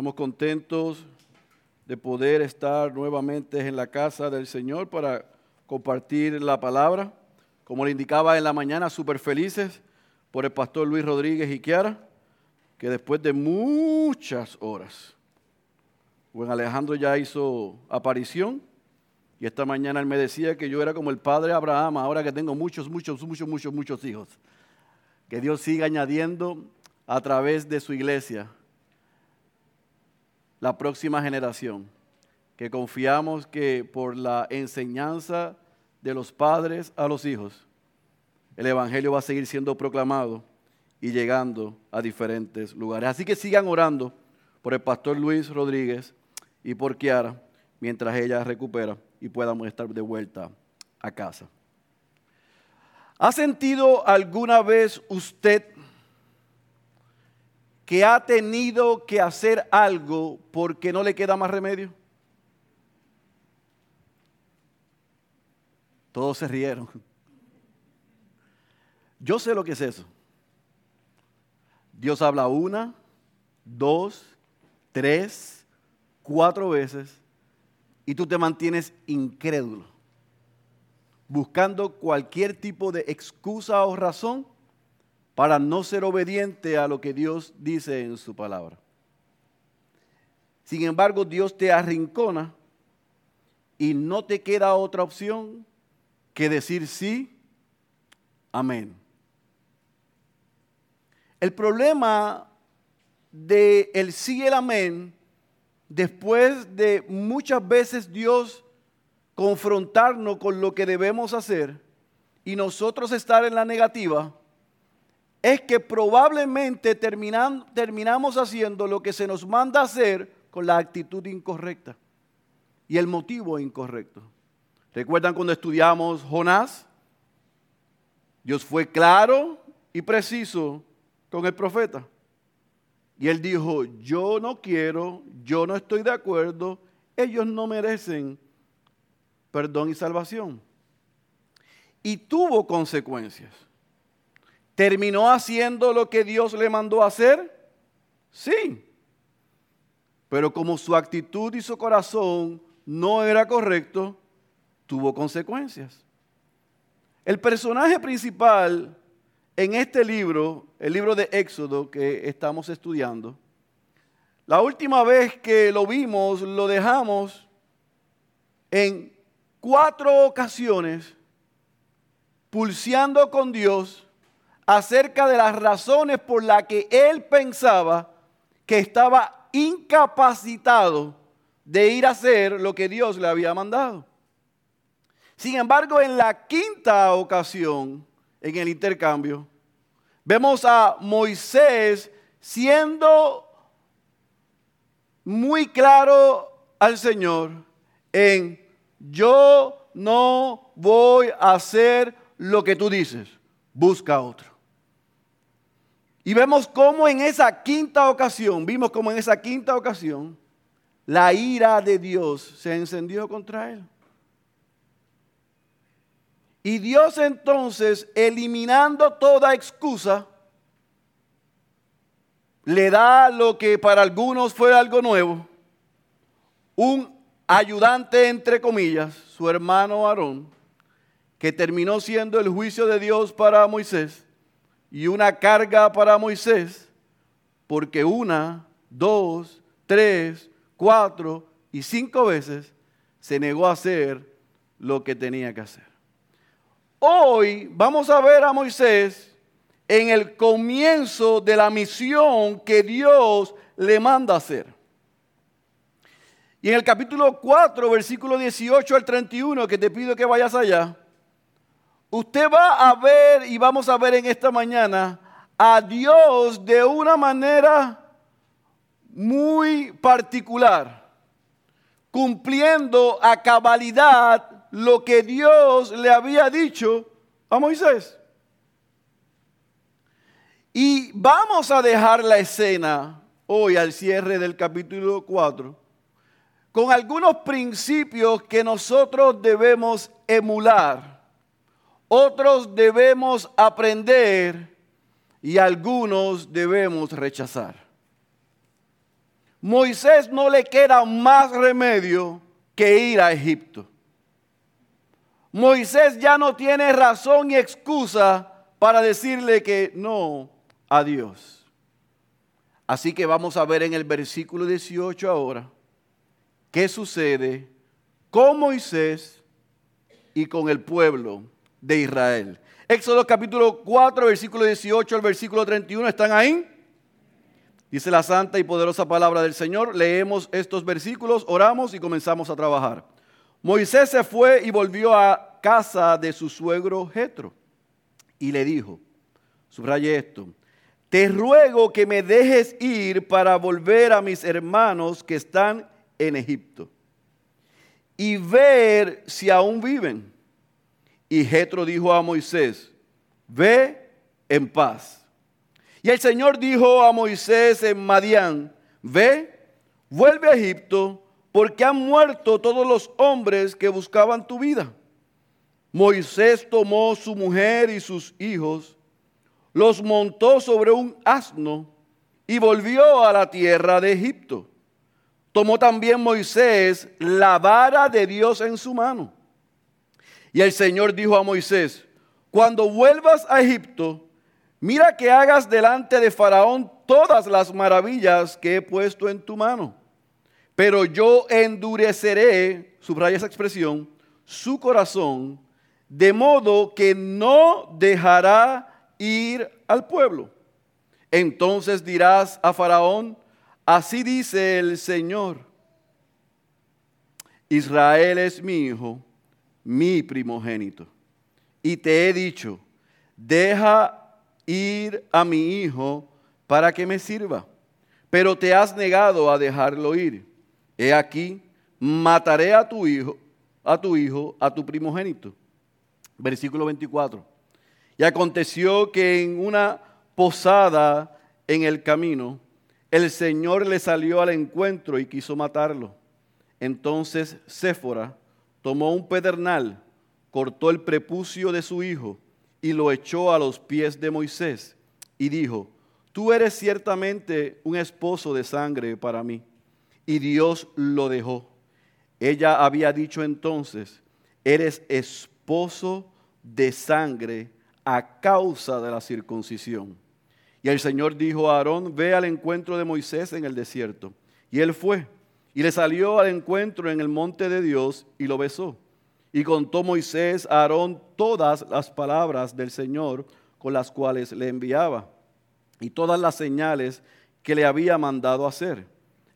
Estamos contentos de poder estar nuevamente en la casa del Señor para compartir la palabra. Como le indicaba en la mañana, súper felices por el pastor Luis Rodríguez y Kiara, que después de muchas horas, buen Alejandro ya hizo aparición y esta mañana él me decía que yo era como el padre Abraham, ahora que tengo muchos, muchos, muchos, muchos, muchos hijos. Que Dios siga añadiendo a través de su iglesia la próxima generación, que confiamos que por la enseñanza de los padres a los hijos, el Evangelio va a seguir siendo proclamado y llegando a diferentes lugares. Así que sigan orando por el pastor Luis Rodríguez y por Kiara mientras ella recupera y podamos estar de vuelta a casa. ¿Ha sentido alguna vez usted que ha tenido que hacer algo porque no le queda más remedio? Todos se rieron. Yo sé lo que es eso. Dios habla una, dos, tres, cuatro veces y tú te mantienes incrédulo, buscando cualquier tipo de excusa o razón para no ser obediente a lo que Dios dice en su palabra. Sin embargo, Dios te arrincona y no te queda otra opción que decir sí, amén. El problema de el sí y el amén, después de muchas veces Dios confrontarnos con lo que debemos hacer y nosotros estar en la negativa, es que probablemente terminamos haciendo lo que se nos manda hacer con la actitud incorrecta y el motivo incorrecto. ¿Recuerdan cuando estudiamos Jonás? Dios fue claro y preciso con el profeta. Y él dijo, yo no quiero, yo no estoy de acuerdo, ellos no merecen perdón y salvación. Y tuvo consecuencias. ¿Terminó haciendo lo que Dios le mandó hacer? Sí. Pero como su actitud y su corazón no era correcto, tuvo consecuencias. El personaje principal en este libro, el libro de Éxodo que estamos estudiando, la última vez que lo vimos, lo dejamos en cuatro ocasiones pulseando con Dios acerca de las razones por las que él pensaba que estaba incapacitado de ir a hacer lo que Dios le había mandado. Sin embargo, en la quinta ocasión, en el intercambio, vemos a Moisés siendo muy claro al Señor en yo no voy a hacer lo que tú dices, busca otro. Y vemos cómo en esa quinta ocasión, vimos cómo en esa quinta ocasión, la ira de Dios se encendió contra él. Y Dios entonces, eliminando toda excusa, le da lo que para algunos fue algo nuevo, un ayudante entre comillas, su hermano Aarón, que terminó siendo el juicio de Dios para Moisés y una carga para Moisés, porque una, dos, tres, cuatro y cinco veces se negó a hacer lo que tenía que hacer. Hoy vamos a ver a Moisés en el comienzo de la misión que Dios le manda hacer. Y en el capítulo 4, versículo 18 al 31, que te pido que vayas allá, Usted va a ver y vamos a ver en esta mañana a Dios de una manera muy particular, cumpliendo a cabalidad lo que Dios le había dicho a Moisés. Y vamos a dejar la escena hoy al cierre del capítulo 4 con algunos principios que nosotros debemos emular otros debemos aprender y algunos debemos rechazar. Moisés no le queda más remedio que ir a Egipto. Moisés ya no tiene razón y excusa para decirle que no a Dios. Así que vamos a ver en el versículo 18 ahora qué sucede con Moisés y con el pueblo de Israel. Éxodo capítulo 4, versículo 18 al versículo 31, ¿están ahí? Dice la santa y poderosa palabra del Señor. Leemos estos versículos, oramos y comenzamos a trabajar. Moisés se fue y volvió a casa de su suegro Jetro y le dijo, subraye esto, te ruego que me dejes ir para volver a mis hermanos que están en Egipto y ver si aún viven. Y Jetro dijo a Moisés, ve en paz. Y el Señor dijo a Moisés en Madián, ve, vuelve a Egipto porque han muerto todos los hombres que buscaban tu vida. Moisés tomó su mujer y sus hijos, los montó sobre un asno y volvió a la tierra de Egipto. Tomó también Moisés la vara de Dios en su mano. Y el Señor dijo a Moisés, cuando vuelvas a Egipto, mira que hagas delante de Faraón todas las maravillas que he puesto en tu mano pero yo endureceré, subraya esa expresión, su corazón, de modo que no dejará ir al pueblo. Entonces dirás a Faraón, así dice el Señor, Israel es mi hijo, mi primogénito. Y te he dicho, deja ir a mi hijo para que me sirva, pero te has negado a dejarlo ir. He aquí, mataré a tu hijo, a tu hijo, a tu primogénito. Versículo 24. Y aconteció que en una posada en el camino, el Señor le salió al encuentro y quiso matarlo. Entonces Séfora tomó un pedernal, cortó el prepucio de su hijo y lo echó a los pies de Moisés y dijo, tú eres ciertamente un esposo de sangre para mí y Dios lo dejó. Ella había dicho entonces, eres esposo de sangre a causa de la circuncisión. Y el Señor dijo a Aarón, ve al encuentro de Moisés en el desierto. Y él fue y le salió al encuentro en el monte de Dios y lo besó. Y contó Moisés a Aarón todas las palabras del Señor con las cuales le enviaba y todas las señales que le había mandado hacer.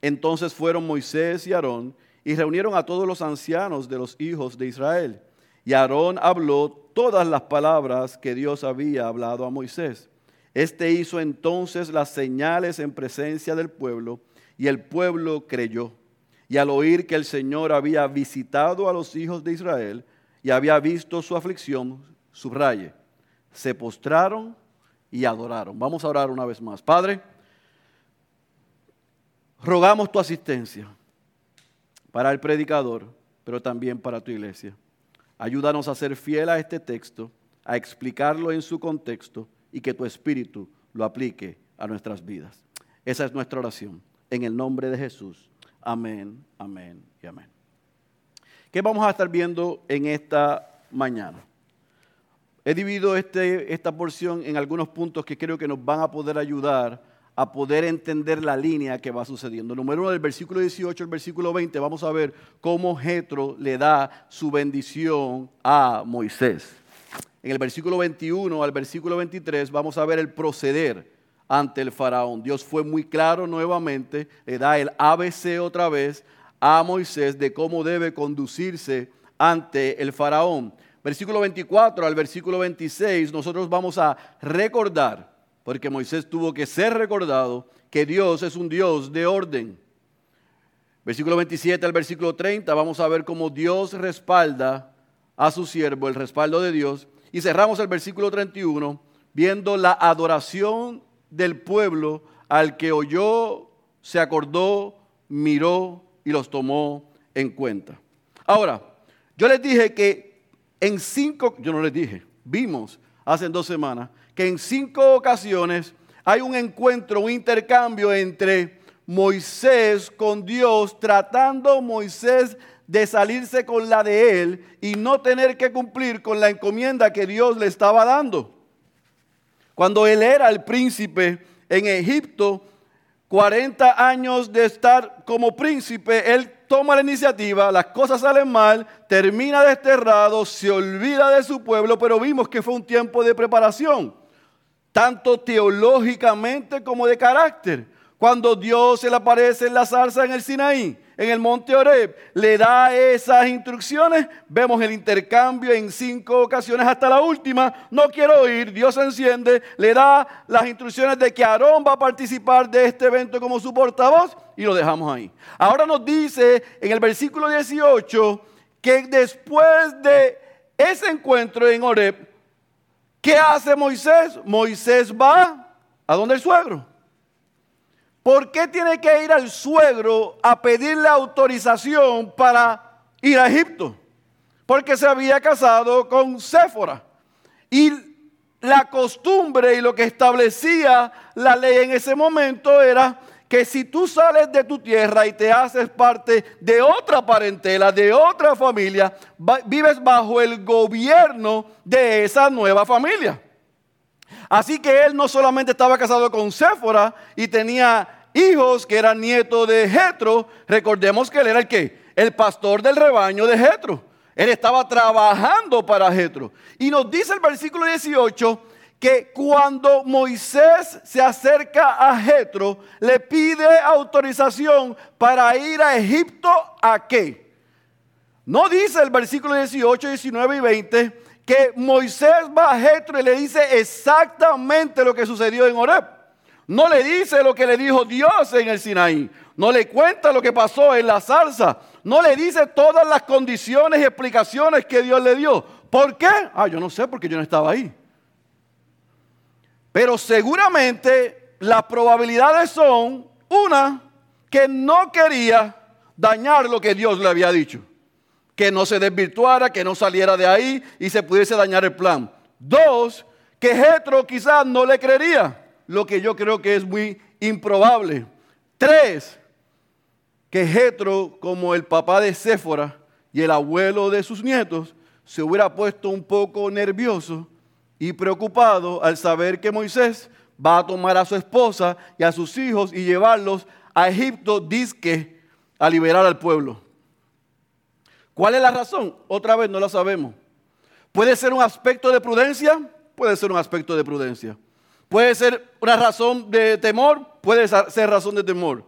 Entonces fueron Moisés y Aarón y reunieron a todos los ancianos de los hijos de Israel. Y Aarón habló todas las palabras que Dios había hablado a Moisés. Este hizo entonces las señales en presencia del pueblo y el pueblo creyó. Y al oír que el Señor había visitado a los hijos de Israel y había visto su aflicción, subraye, se postraron y adoraron. Vamos a orar una vez más. Padre, Rogamos tu asistencia para el predicador, pero también para tu iglesia. Ayúdanos a ser fiel a este texto, a explicarlo en su contexto y que tu espíritu lo aplique a nuestras vidas. Esa es nuestra oración. En el nombre de Jesús. Amén, amén y amén. ¿Qué vamos a estar viendo en esta mañana? He dividido este, esta porción en algunos puntos que creo que nos van a poder ayudar a poder entender la línea que va sucediendo. Número uno, del versículo 18 al versículo 20, vamos a ver cómo Jetro le da su bendición a Moisés. En el versículo 21 al versículo 23 vamos a ver el proceder ante el faraón. Dios fue muy claro nuevamente, le da el ABC otra vez a Moisés de cómo debe conducirse ante el faraón. Versículo 24 al versículo 26 nosotros vamos a recordar porque Moisés tuvo que ser recordado que Dios es un Dios de orden. Versículo 27 al versículo 30, vamos a ver cómo Dios respalda a su siervo, el respaldo de Dios. Y cerramos el versículo 31 viendo la adoración del pueblo al que oyó, se acordó, miró y los tomó en cuenta. Ahora, yo les dije que en cinco, yo no les dije, vimos hace dos semanas que en cinco ocasiones hay un encuentro, un intercambio entre Moisés con Dios, tratando Moisés de salirse con la de él y no tener que cumplir con la encomienda que Dios le estaba dando. Cuando él era el príncipe en Egipto, 40 años de estar como príncipe, él toma la iniciativa, las cosas salen mal, termina desterrado, se olvida de su pueblo, pero vimos que fue un tiempo de preparación, tanto teológicamente como de carácter. Cuando Dios se le aparece en la zarza en el Sinaí, en el monte Oreb, le da esas instrucciones. Vemos el intercambio en cinco ocasiones hasta la última. No quiero ir, Dios enciende, le da las instrucciones de que Aarón va a participar de este evento como su portavoz y lo dejamos ahí. Ahora nos dice en el versículo 18 que después de ese encuentro en Oreb, ¿qué hace Moisés? Moisés va a donde el suegro ¿Por qué tiene que ir al suegro a pedirle autorización para ir a Egipto? Porque se había casado con Séfora. Y la costumbre y lo que establecía la ley en ese momento era que si tú sales de tu tierra y te haces parte de otra parentela, de otra familia, vives bajo el gobierno de esa nueva familia. Así que él no solamente estaba casado con Séfora y tenía hijos que eran nietos de Jetro, recordemos que él era el que el pastor del rebaño de Jetro. Él estaba trabajando para Jetro. Y nos dice el versículo 18 que cuando Moisés se acerca a Jetro, le pide autorización para ir a Egipto a qué? No dice el versículo 18, 19 y 20 que Moisés va a Jetro y le dice exactamente lo que sucedió en Oreb. No le dice lo que le dijo Dios en el Sinaí. No le cuenta lo que pasó en la salsa. No le dice todas las condiciones y explicaciones que Dios le dio. ¿Por qué? Ah, yo no sé porque yo no estaba ahí. Pero seguramente las probabilidades son, una, que no quería dañar lo que Dios le había dicho. Que no se desvirtuara, que no saliera de ahí y se pudiese dañar el plan. Dos, que Jetro quizás no le creería lo que yo creo que es muy improbable. Tres, que Jetro, como el papá de Séfora y el abuelo de sus nietos, se hubiera puesto un poco nervioso y preocupado al saber que Moisés va a tomar a su esposa y a sus hijos y llevarlos a Egipto, disque, a liberar al pueblo. ¿Cuál es la razón? Otra vez no la sabemos. ¿Puede ser un aspecto de prudencia? Puede ser un aspecto de prudencia. Puede ser una razón de temor, puede ser razón de temor.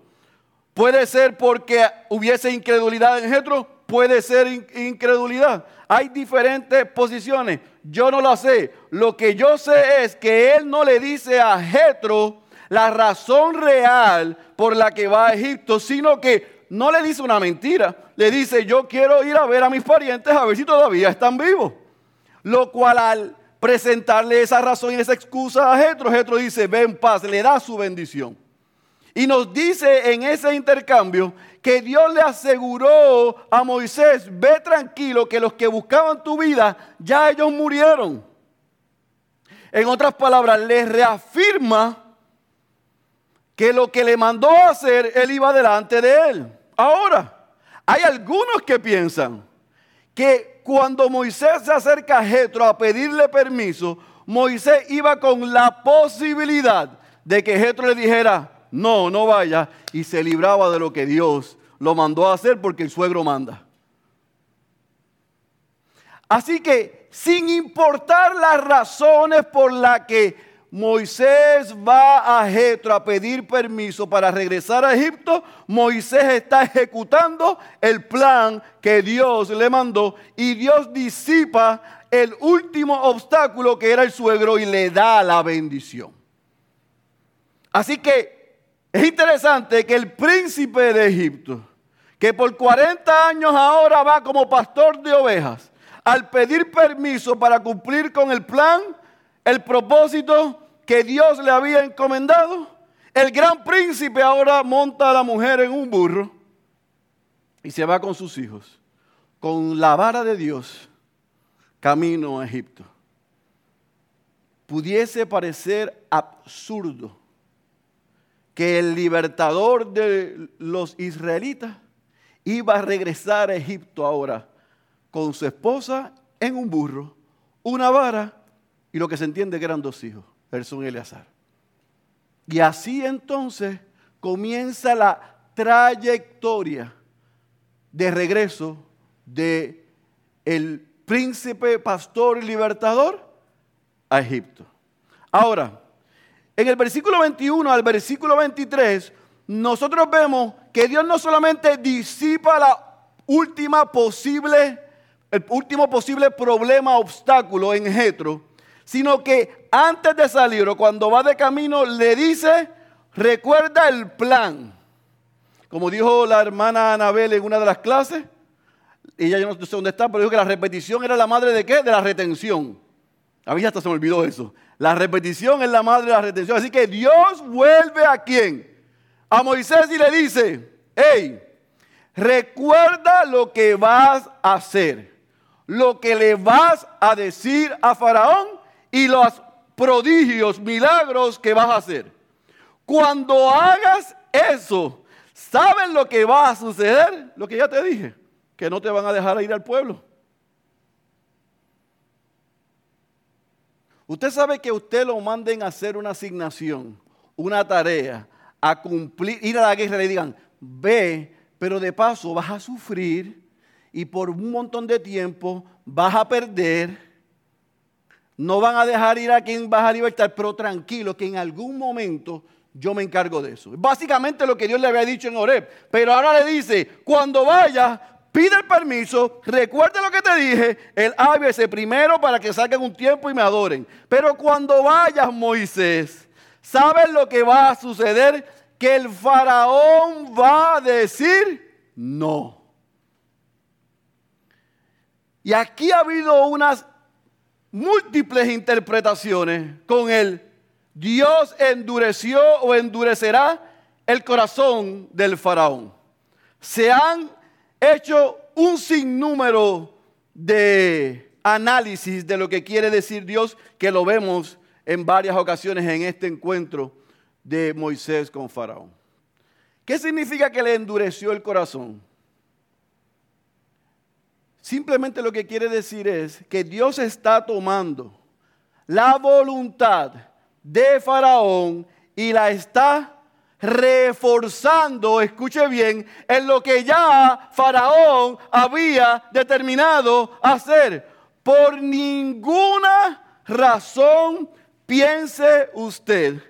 Puede ser porque hubiese incredulidad en Jetro, puede ser incredulidad. Hay diferentes posiciones. Yo no lo sé. Lo que yo sé es que él no le dice a Jetro la razón real por la que va a Egipto, sino que no le dice una mentira. Le dice, yo quiero ir a ver a mis parientes a ver si todavía están vivos. Lo cual al presentarle esa razón y esa excusa a Jetro, Jetro dice, ven paz, le da su bendición. Y nos dice en ese intercambio que Dios le aseguró a Moisés, ve tranquilo que los que buscaban tu vida, ya ellos murieron. En otras palabras, le reafirma que lo que le mandó a hacer, él iba delante de él. Ahora, hay algunos que piensan que cuando Moisés se acerca a Jetro a pedirle permiso, Moisés iba con la posibilidad de que Jetro le dijera, no, no vaya, y se libraba de lo que Dios lo mandó a hacer porque el suegro manda. Así que, sin importar las razones por las que Moisés va a Jetro a pedir permiso para regresar a Egipto. Moisés está ejecutando el plan que Dios le mandó y Dios disipa el último obstáculo que era el suegro y le da la bendición. Así que es interesante que el príncipe de Egipto, que por 40 años ahora va como pastor de ovejas, al pedir permiso para cumplir con el plan, el propósito que Dios le había encomendado, el gran príncipe ahora monta a la mujer en un burro y se va con sus hijos, con la vara de Dios, camino a Egipto. Pudiese parecer absurdo que el libertador de los israelitas iba a regresar a Egipto ahora con su esposa en un burro, una vara y lo que se entiende que eran dos hijos, Gerson y Eleazar. Y así entonces comienza la trayectoria de regreso de el príncipe, pastor y libertador a Egipto. Ahora, en el versículo 21 al versículo 23, nosotros vemos que Dios no solamente disipa la última posible, el último posible problema, obstáculo en Jetro, sino que antes de salir o cuando va de camino le dice, recuerda el plan. Como dijo la hermana Anabel en una de las clases, ella yo no sé dónde está, pero dijo que la repetición era la madre de qué? De la retención. A mí hasta se me olvidó eso. La repetición es la madre de la retención. Así que Dios vuelve a quién? A Moisés y le dice, hey, recuerda lo que vas a hacer, lo que le vas a decir a Faraón y los prodigios, milagros que vas a hacer. Cuando hagas eso, ¿saben lo que va a suceder? Lo que ya te dije, que no te van a dejar ir al pueblo. Usted sabe que usted lo manden a hacer una asignación, una tarea, a cumplir, ir a la guerra y le digan, ve, pero de paso vas a sufrir y por un montón de tiempo vas a perder. No van a dejar ir a quien vas a libertar, pero tranquilo que en algún momento yo me encargo de eso. Básicamente lo que Dios le había dicho en Oreb. Pero ahora le dice, cuando vayas, pide el permiso, recuerde lo que te dije, el ese primero para que salgan un tiempo y me adoren. Pero cuando vayas, Moisés, ¿sabes lo que va a suceder? Que el faraón va a decir no. Y aquí ha habido unas múltiples interpretaciones con él. Dios endureció o endurecerá el corazón del faraón. Se han hecho un sinnúmero de análisis de lo que quiere decir Dios, que lo vemos en varias ocasiones en este encuentro de Moisés con Faraón. ¿Qué significa que le endureció el corazón? Simplemente lo que quiere decir es que Dios está tomando la voluntad de Faraón y la está reforzando, escuche bien, en lo que ya Faraón había determinado hacer. Por ninguna razón piense usted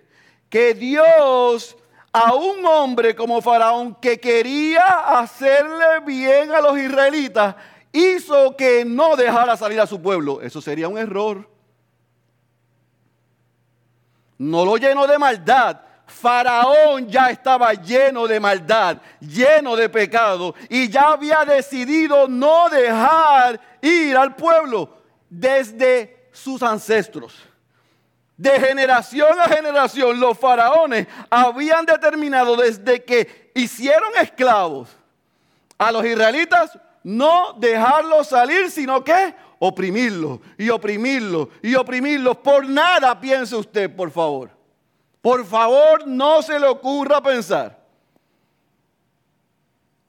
que Dios a un hombre como Faraón que quería hacerle bien a los israelitas, hizo que no dejara salir a su pueblo. Eso sería un error. No lo llenó de maldad, Faraón ya estaba lleno de maldad, lleno de pecado y ya había decidido no dejar ir al pueblo desde sus ancestros. De generación a generación los faraones habían determinado desde que hicieron esclavos a los israelitas no dejarlos salir, sino que oprimirlos y oprimirlos y oprimirlos. Por nada piense usted, por favor por favor, no se le ocurra pensar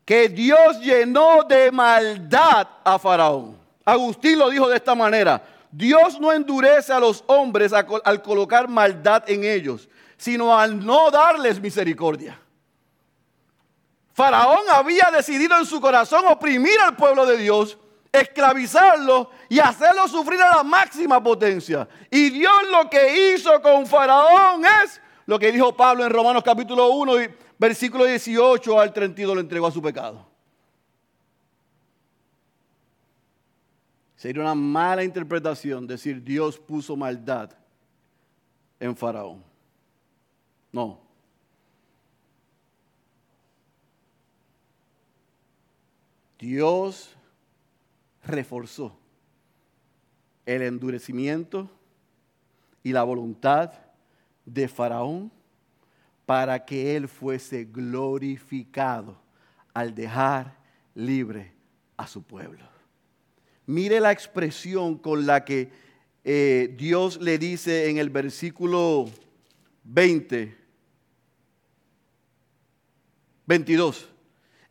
que Dios llenó de maldad a Faraón. Agustín lo dijo de esta manera. Dios no endurece a los hombres al colocar maldad en ellos, sino al no darles misericordia. Faraón había decidido en su corazón oprimir al pueblo de Dios, esclavizarlo y hacerlo sufrir a la máxima potencia. Y Dios lo que hizo con Faraón es lo que dijo Pablo en Romanos capítulo 1, versículo 18 al 32, lo entregó a su pecado. Sería una mala interpretación decir Dios puso maldad en Faraón. No. Dios reforzó el endurecimiento y la voluntad de Faraón para que él fuese glorificado al dejar libre a su pueblo. Mire la expresión con la que eh, Dios le dice en el versículo 20, 22.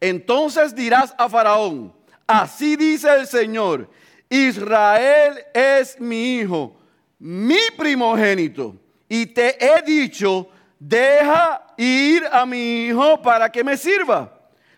Entonces dirás a Faraón, así dice el Señor, Israel es mi hijo, mi primogénito, y te he dicho, deja ir a mi hijo para que me sirva,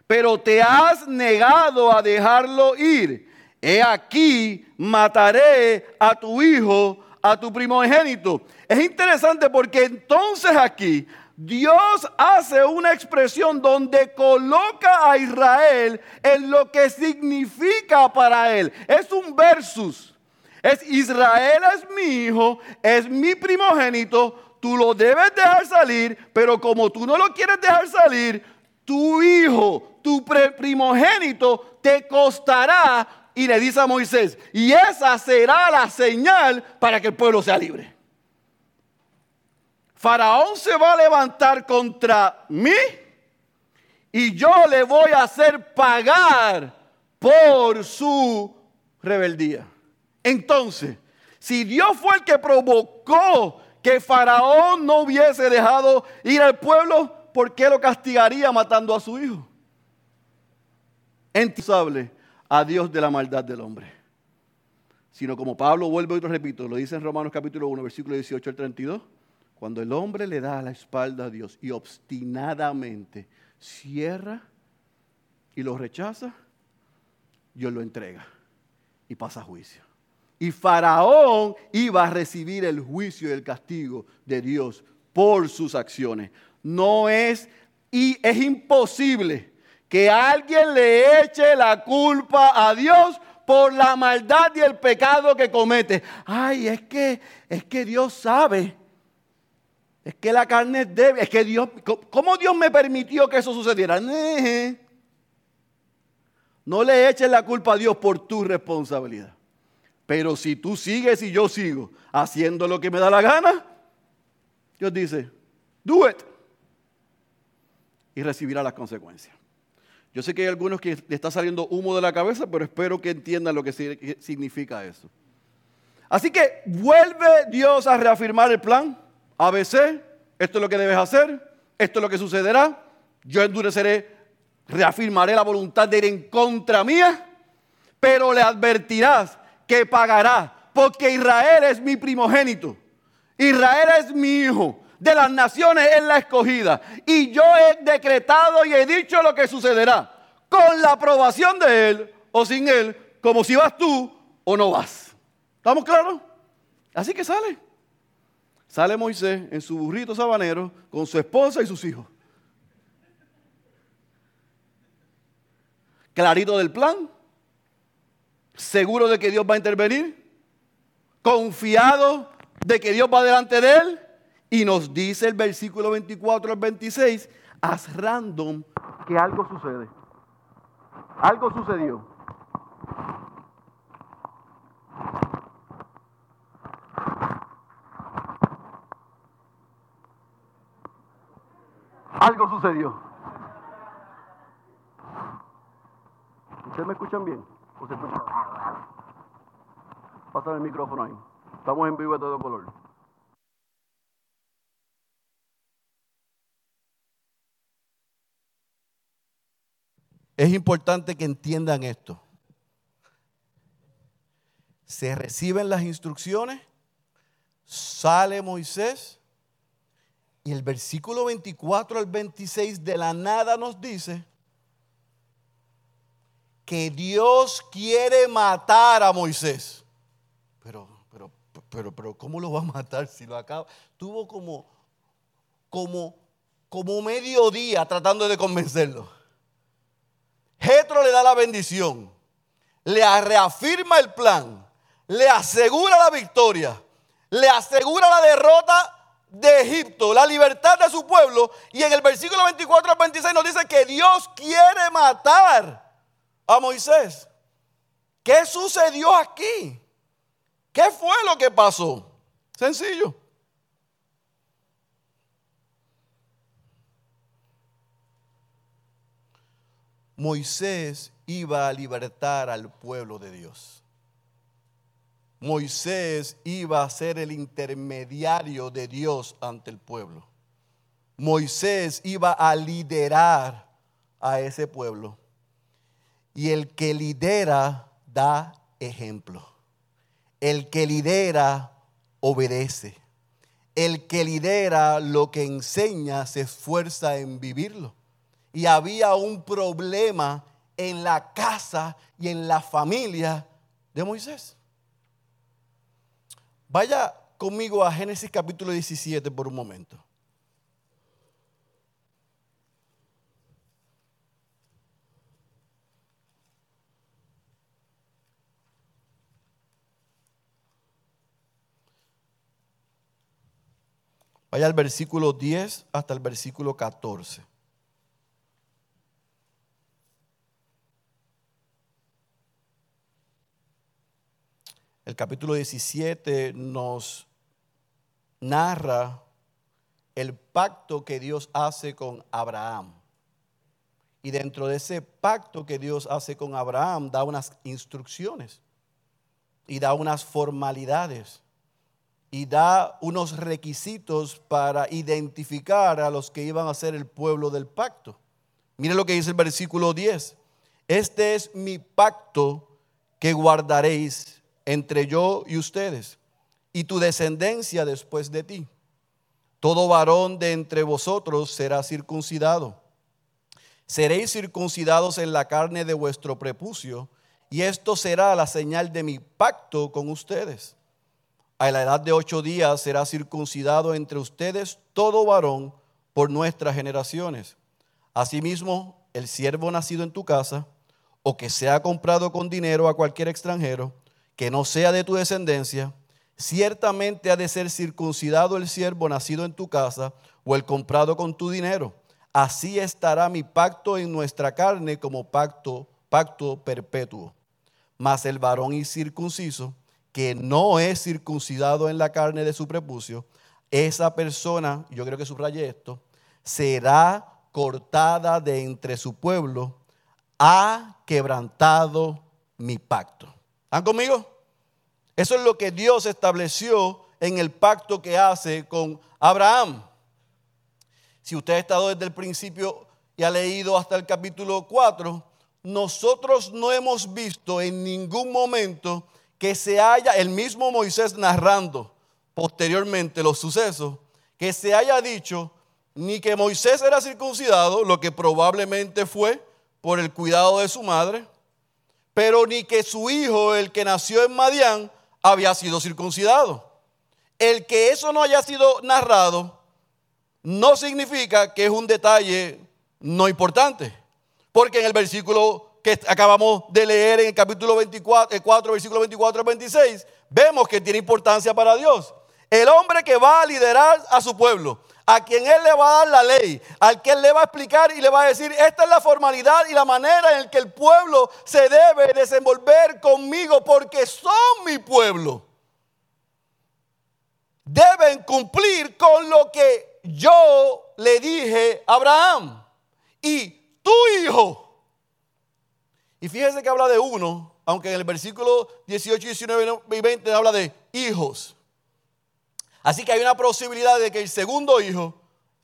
pero te has negado a dejarlo ir. He aquí, mataré a tu hijo, a tu primogénito. Es interesante porque entonces aquí Dios hace una expresión donde coloca a Israel en lo que significa para él. Es un versus. Es Israel es mi hijo, es mi primogénito, tú lo debes dejar salir, pero como tú no lo quieres dejar salir, tu hijo, tu primogénito te costará. Y le dice a Moisés, y esa será la señal para que el pueblo sea libre. Faraón se va a levantar contra mí y yo le voy a hacer pagar por su rebeldía. Entonces, si Dios fue el que provocó que Faraón no hubiese dejado ir al pueblo, ¿por qué lo castigaría matando a su hijo? Entonces, a Dios de la maldad del hombre. Sino como Pablo vuelve y lo repito, lo dice en Romanos capítulo 1, versículo 18 al 32 cuando el hombre le da la espalda a Dios y obstinadamente cierra y lo rechaza, Dios lo entrega y pasa a juicio. Y Faraón iba a recibir el juicio y el castigo de Dios por sus acciones. No es, y es imposible que alguien le eche la culpa a Dios por la maldad y el pecado que comete. Ay, es que, es que Dios sabe es que la carne es débil. Es que Dios, ¿cómo Dios me permitió que eso sucediera? No le eches la culpa a Dios por tu responsabilidad. Pero si tú sigues y yo sigo haciendo lo que me da la gana, Dios dice, do it. Y recibirá las consecuencias. Yo sé que hay algunos que le está saliendo humo de la cabeza, pero espero que entiendan lo que significa eso. Así que vuelve Dios a reafirmar el plan. ABC, esto es lo que debes hacer, esto es lo que sucederá, yo endureceré, reafirmaré la voluntad de ir en contra mía, pero le advertirás que pagará, porque Israel es mi primogénito, Israel es mi hijo, de las naciones es la escogida, y yo he decretado y he dicho lo que sucederá, con la aprobación de él o sin él, como si vas tú o no vas. ¿Estamos claros? Así que sale. Sale Moisés en su burrito sabanero con su esposa y sus hijos. Clarito del plan, seguro de que Dios va a intervenir, confiado de que Dios va delante de él. Y nos dice el versículo 24 al 26, haz random que algo sucede. Algo sucedió. Algo sucedió. ¿Ustedes me escuchan bien? ¿O el micrófono ahí. Estamos en vivo de todo color. Es importante que entiendan esto. Se reciben las instrucciones, sale Moisés y el versículo 24 al 26 de la nada nos dice que Dios quiere matar a Moisés. Pero, pero, pero, pero, ¿cómo lo va a matar si lo acaba? Tuvo como, como, como medio día tratando de convencerlo. Jetro le da la bendición, le reafirma el plan, le asegura la victoria, le asegura la derrota de Egipto, la libertad de su pueblo. Y en el versículo 24 al 26 nos dice que Dios quiere matar a Moisés. ¿Qué sucedió aquí? ¿Qué fue lo que pasó? Sencillo. Moisés iba a libertar al pueblo de Dios. Moisés iba a ser el intermediario de Dios ante el pueblo. Moisés iba a liderar a ese pueblo. Y el que lidera da ejemplo. El que lidera obedece. El que lidera lo que enseña se esfuerza en vivirlo. Y había un problema en la casa y en la familia de Moisés. Vaya conmigo a Génesis capítulo 17 por un momento. Vaya al versículo 10 hasta el versículo 14. Capítulo 17 nos narra el pacto que Dios hace con Abraham. Y dentro de ese pacto que Dios hace con Abraham da unas instrucciones y da unas formalidades y da unos requisitos para identificar a los que iban a ser el pueblo del pacto. Mire lo que dice el versículo 10. Este es mi pacto que guardaréis entre yo y ustedes y tu descendencia después de ti. Todo varón de entre vosotros será circuncidado. Seréis circuncidados en la carne de vuestro prepucio, y esto será la señal de mi pacto con ustedes a la edad de ocho días será circuncidado entre ustedes todo varón por nuestras generaciones. Asimismo, el siervo nacido en tu casa, o que sea comprado con dinero a cualquier extranjero, que no sea de tu descendencia, ciertamente ha de ser circuncidado el siervo nacido en tu casa, o el comprado con tu dinero. Así estará mi pacto en nuestra carne como pacto, pacto perpetuo. Mas el varón incircunciso, que no es circuncidado en la carne de su prepucio, esa persona, yo creo que subraye esto, será cortada de entre su pueblo, ha quebrantado mi pacto. ¿Están conmigo? Eso es lo que Dios estableció en el pacto que hace con Abraham. Si usted ha estado desde el principio y ha leído hasta el capítulo 4, nosotros no hemos visto en ningún momento que se haya, el mismo Moisés narrando posteriormente los sucesos, que se haya dicho ni que Moisés era circuncidado, lo que probablemente fue por el cuidado de su madre, pero ni que su hijo, el que nació en Madián, había sido circuncidado. El que eso no haya sido narrado no significa que es un detalle no importante, porque en el versículo que acabamos de leer en el capítulo 24, 4, versículo 24 al 26, vemos que tiene importancia para Dios. El hombre que va a liderar a su pueblo, a quien Él le va a dar la ley, al que Él le va a explicar y le va a decir, esta es la formalidad y la manera en que el pueblo se debe desenvolver conmigo porque son mi pueblo. Deben cumplir con lo que yo le dije a Abraham. Y tu hijo y fíjense que habla de uno, aunque en el versículo 18, 19 y 20 habla de hijos. Así que hay una posibilidad de que el segundo hijo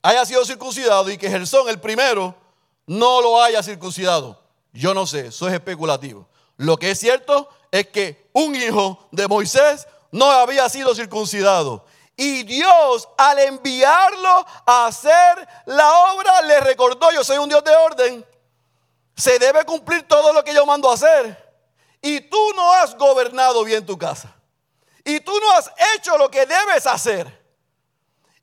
haya sido circuncidado y que Gersón, el primero, no lo haya circuncidado. Yo no sé, eso es especulativo. Lo que es cierto es que un hijo de Moisés no había sido circuncidado. Y Dios al enviarlo a hacer la obra le recordó, yo soy un Dios de orden, se debe cumplir todo lo que yo mando a hacer. Y tú no has gobernado bien tu casa. Y tú no has hecho lo que debes hacer.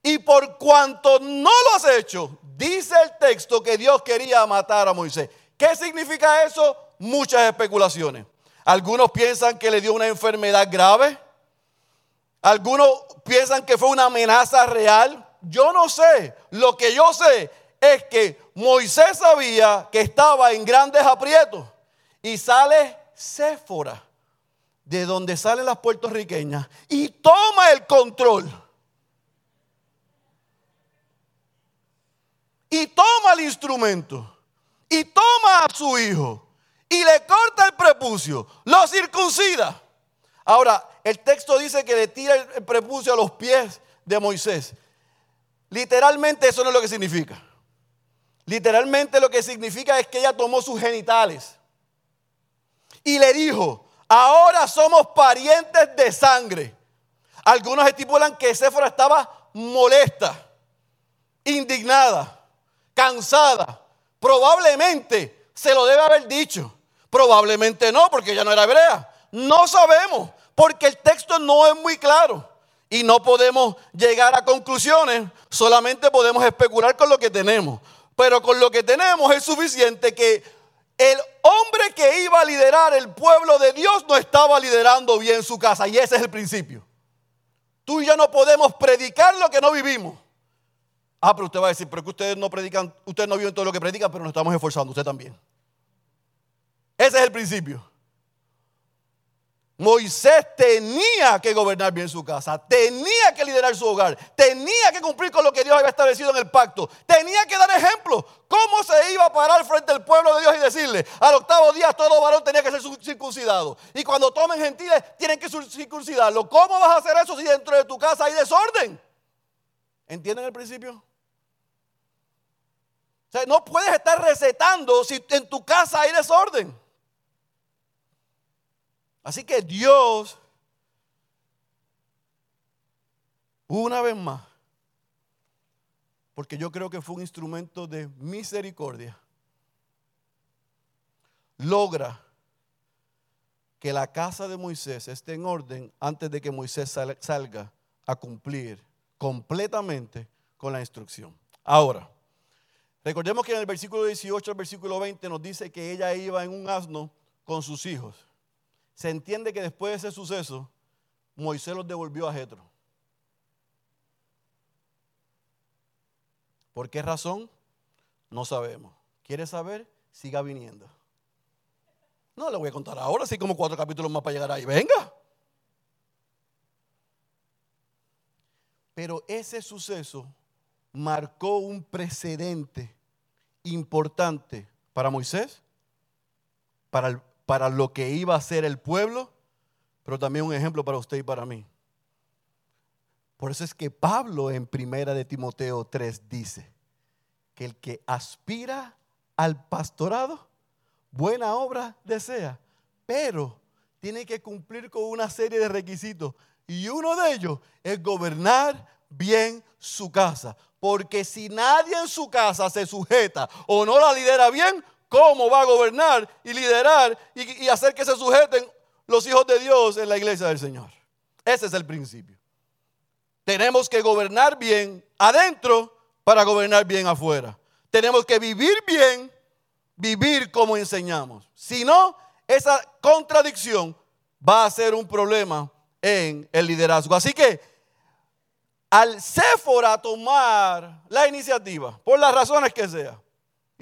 Y por cuanto no lo has hecho, dice el texto que Dios quería matar a Moisés. ¿Qué significa eso? Muchas especulaciones. Algunos piensan que le dio una enfermedad grave. Algunos piensan que fue una amenaza real. Yo no sé. Lo que yo sé es que Moisés sabía que estaba en grandes aprietos y sale Séfora, de donde salen las puertorriqueñas, y toma el control. Y toma el instrumento. Y toma a su hijo. Y le corta el prepucio. Lo circuncida. Ahora, el texto dice que le tira el prepucio a los pies de Moisés. Literalmente eso no es lo que significa. Literalmente lo que significa es que ella tomó sus genitales y le dijo, ahora somos parientes de sangre. Algunos estipulan que Séfora estaba molesta, indignada, cansada. Probablemente se lo debe haber dicho. Probablemente no, porque ella no era hebrea. No sabemos, porque el texto no es muy claro. Y no podemos llegar a conclusiones, solamente podemos especular con lo que tenemos. Pero con lo que tenemos es suficiente que el hombre que iba a liderar el pueblo de Dios no estaba liderando bien su casa. Y ese es el principio. Tú y yo no podemos predicar lo que no vivimos. Ah, pero usted va a decir, pero que ustedes no predican, ustedes no viven todo lo que predican, pero nos estamos esforzando, usted también. Ese es el principio. Moisés tenía que gobernar bien su casa, tenía que liderar su hogar, tenía que cumplir con lo que Dios había establecido en el pacto, tenía que dar ejemplo. ¿Cómo se iba a parar frente al pueblo de Dios y decirle, al octavo día todo varón tenía que ser circuncidado? Y cuando tomen gentiles tienen que circuncidarlo. ¿Cómo vas a hacer eso si dentro de tu casa hay desorden? ¿Entienden el principio? O sea, no puedes estar recetando si en tu casa hay desorden. Así que Dios, una vez más, porque yo creo que fue un instrumento de misericordia, logra que la casa de Moisés esté en orden antes de que Moisés salga a cumplir completamente con la instrucción. Ahora, recordemos que en el versículo 18 al versículo 20 nos dice que ella iba en un asno con sus hijos se entiende que después de ese suceso, Moisés los devolvió a Jetro. ¿Por qué razón? No sabemos. ¿Quiere saber? Siga viniendo. No le voy a contar ahora, así como cuatro capítulos más para llegar ahí. Venga. Pero ese suceso marcó un precedente importante para Moisés, para el, para lo que iba a ser el pueblo, pero también un ejemplo para usted y para mí. Por eso es que Pablo en primera de Timoteo 3 dice que el que aspira al pastorado, buena obra desea, pero tiene que cumplir con una serie de requisitos y uno de ellos es gobernar bien su casa. Porque si nadie en su casa se sujeta o no la lidera bien, cómo va a gobernar y liderar y, hacer que se sujeten los hijos de Dios en la iglesia del Señor. Ese es el principio. Tenemos que gobernar bien adentro para gobernar bien afuera. Tenemos que vivir bien, vivir como enseñamos. Si no, esa contradicción va a ser un problema en el liderazgo. Así que al Séfora tomar la iniciativa, por las razones que sea,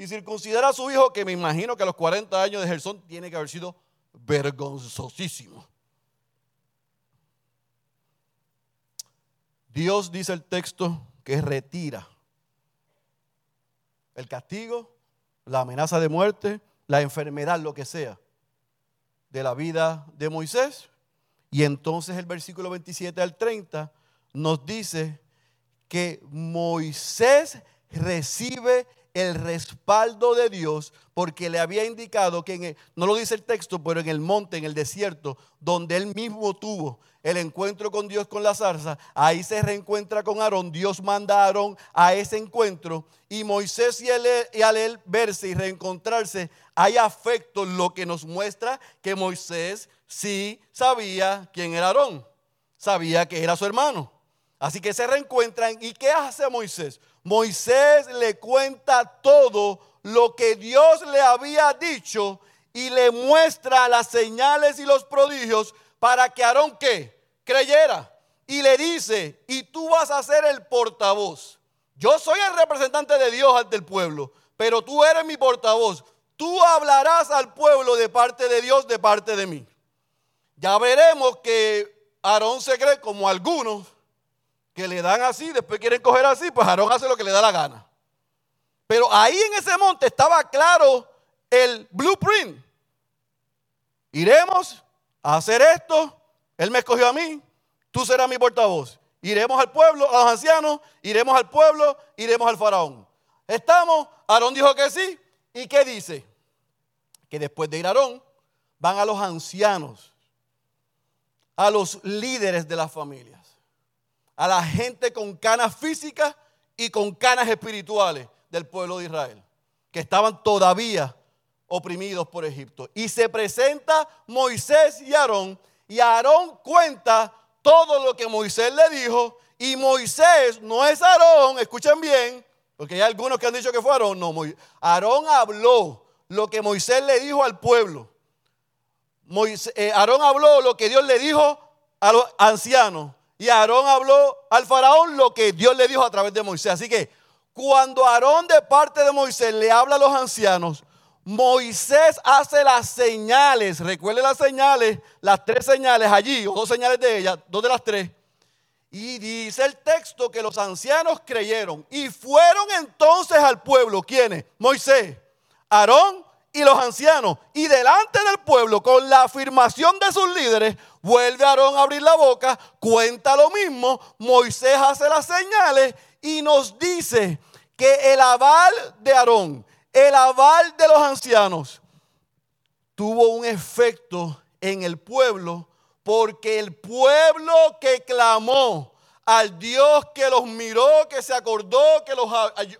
y circuncidar a su hijo, que me imagino que a los 40 años de Gersón tiene que haber sido vergonzosísimo. Dios dice el texto que retira el castigo, la amenaza de muerte, la enfermedad, lo que sea, de la vida de Moisés. Y entonces el versículo 27 al 30 nos dice que Moisés recibe el respaldo de Dios porque le había indicado que, en no lo dice el texto, pero en el monte, en el desierto, donde él mismo tuvo el encuentro con Dios con la zarza, ahí se reencuentra con Aarón, Dios manda a Aarón a ese encuentro y Moisés y, y al él verse y reencontrarse, hay afecto, lo que nos muestra que Moisés sí sabía quién era Aarón, sabía que era su hermano. Así que se reencuentran y ¿qué hace Moisés? Moisés le cuenta todo lo que Dios le había dicho y le muestra las señales y los prodigios para que Aarón creyera. Y le dice, y tú vas a ser el portavoz. Yo soy el representante de Dios ante el pueblo, pero tú eres mi portavoz. Tú hablarás al pueblo de parte de Dios, de parte de mí. Ya veremos que Aarón se cree como algunos que le dan así, después quieren coger así, pues Aarón hace lo que le da la gana. Pero ahí en ese monte estaba claro el blueprint. Iremos a hacer esto. Él me escogió a mí. Tú serás mi portavoz. Iremos al pueblo, a los ancianos. Iremos al pueblo. Iremos al faraón. ¿Estamos? Aarón dijo que sí. ¿Y qué dice? Que después de ir a Aarón, van a los ancianos, a los líderes de las familias, a la gente con canas físicas y con canas espirituales del pueblo de Israel, que estaban todavía oprimidos por Egipto. Y se presenta Moisés y Aarón, y Aarón cuenta todo lo que Moisés le dijo, y Moisés no es Aarón, escuchen bien, porque hay algunos que han dicho que fue Aarón, no, Aarón habló lo que Moisés le dijo al pueblo. Eh, Aarón habló lo que Dios le dijo a los ancianos. Y Aarón habló al faraón lo que Dios le dijo a través de Moisés. Así que cuando Aarón de parte de Moisés le habla a los ancianos, Moisés hace las señales. Recuerde las señales, las tres señales allí, o dos señales de ellas, dos de las tres. Y dice el texto que los ancianos creyeron y fueron entonces al pueblo. ¿Quiénes? Moisés, Aarón y los ancianos. Y delante del pueblo, con la afirmación de sus líderes, vuelve Aarón a abrir la boca, cuenta lo mismo, Moisés hace las señales y nos dice que el aval de Aarón, el aval de los ancianos, tuvo un efecto en el pueblo porque el pueblo que clamó al Dios que los miró, que se acordó, que los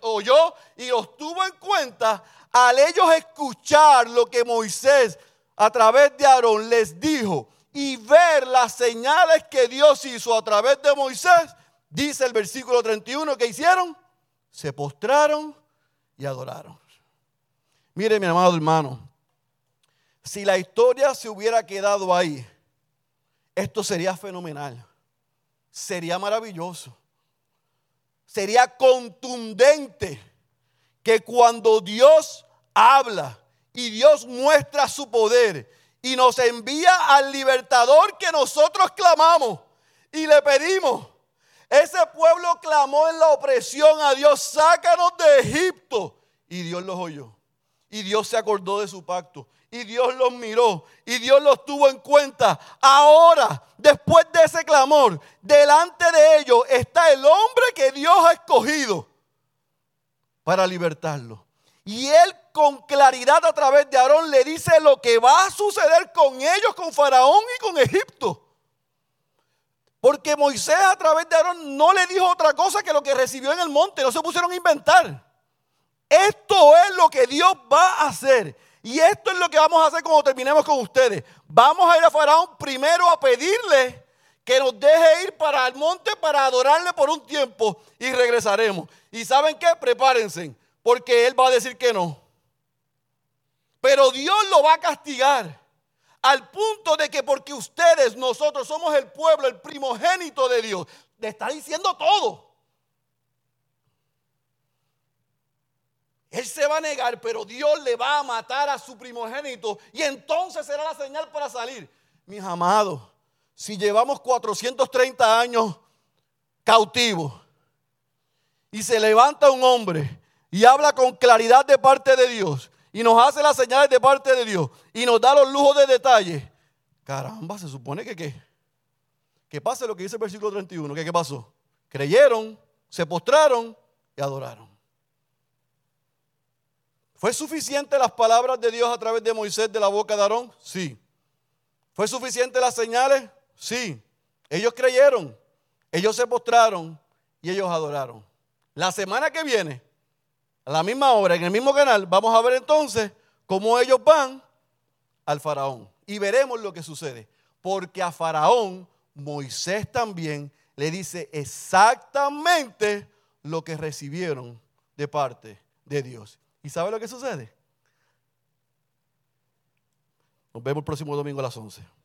oyó y los tuvo en cuenta, al ellos escuchar lo que Moisés a través de Aarón les dijo y ver las señales que Dios hizo a través de Moisés, dice el versículo 31 que hicieron, se postraron y adoraron. Mire mi amado hermano, si la historia se hubiera quedado ahí, esto sería fenomenal, sería maravilloso, sería contundente que cuando Dios habla y Dios muestra su poder y nos envía al libertador que nosotros clamamos y le pedimos, ese pueblo clamó en la opresión a Dios, sácanos de Egipto. Y Dios los oyó. Y Dios se acordó de su pacto. Y Dios los miró. Y Dios los tuvo en cuenta. Ahora, después de ese clamor, delante de ellos está el hombre que Dios ha escogido para libertarlo. Y él con claridad a través de Aarón le dice lo que va a suceder con ellos, con Faraón y con Egipto. Porque Moisés a través de Aarón no le dijo otra cosa que lo que recibió en el monte, no se pusieron a inventar. Esto es lo que Dios va a hacer. Y esto es lo que vamos a hacer cuando terminemos con ustedes. Vamos a ir a Faraón primero a pedirle que nos deje ir para el monte para adorarle por un tiempo y regresaremos. ¿Y saben qué? Prepárense, porque Él va a decir que no. Pero Dios lo va a castigar al punto de que porque ustedes, nosotros somos el pueblo, el primogénito de Dios, le está diciendo todo. Él se va a negar, pero Dios le va a matar a su primogénito y entonces será la señal para salir. Mis amados, si llevamos 430 años cautivos, y se levanta un hombre y habla con claridad de parte de Dios y nos hace las señales de parte de Dios y nos da los lujos de detalle, caramba, se supone que qué. Que pase lo que dice el versículo 31. ¿Qué, ¿Qué pasó? Creyeron, se postraron y adoraron. ¿Fue suficiente las palabras de Dios a través de Moisés de la boca de Aarón? Sí. ¿Fue suficiente las señales? Sí. Ellos creyeron, ellos se postraron y ellos adoraron. La semana que viene, a la misma hora, en el mismo canal, vamos a ver entonces cómo ellos van al faraón. Y veremos lo que sucede. Porque a faraón, Moisés también le dice exactamente lo que recibieron de parte de Dios. ¿Y sabe lo que sucede? Nos vemos el próximo domingo a las 11.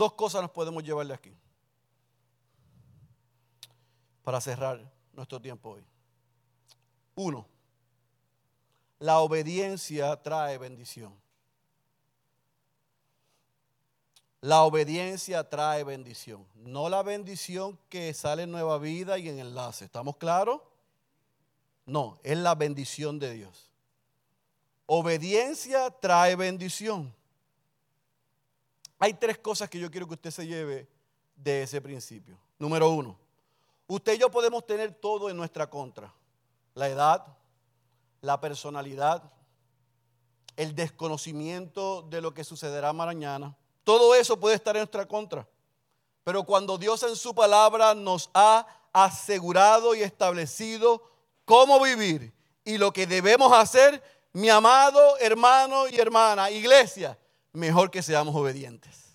Dos cosas nos podemos llevarle aquí para cerrar nuestro tiempo hoy. Uno, la obediencia trae bendición. La obediencia trae bendición. No la bendición que sale en Nueva Vida y en Enlace. ¿Estamos claros? No, es la bendición de Dios. Obediencia trae bendición. Hay tres cosas que yo quiero que usted se lleve de ese principio. Número uno, Usted y yo podemos tener todo en nuestra contra. La edad, la personalidad, el desconocimiento de lo que sucederá mañana. Todo eso puede estar en nuestra contra. Pero cuando Dios en su palabra nos ha asegurado y establecido cómo vivir y lo que debemos hacer, mi amado hermano y hermana, iglesia, mejor que seamos obedientes.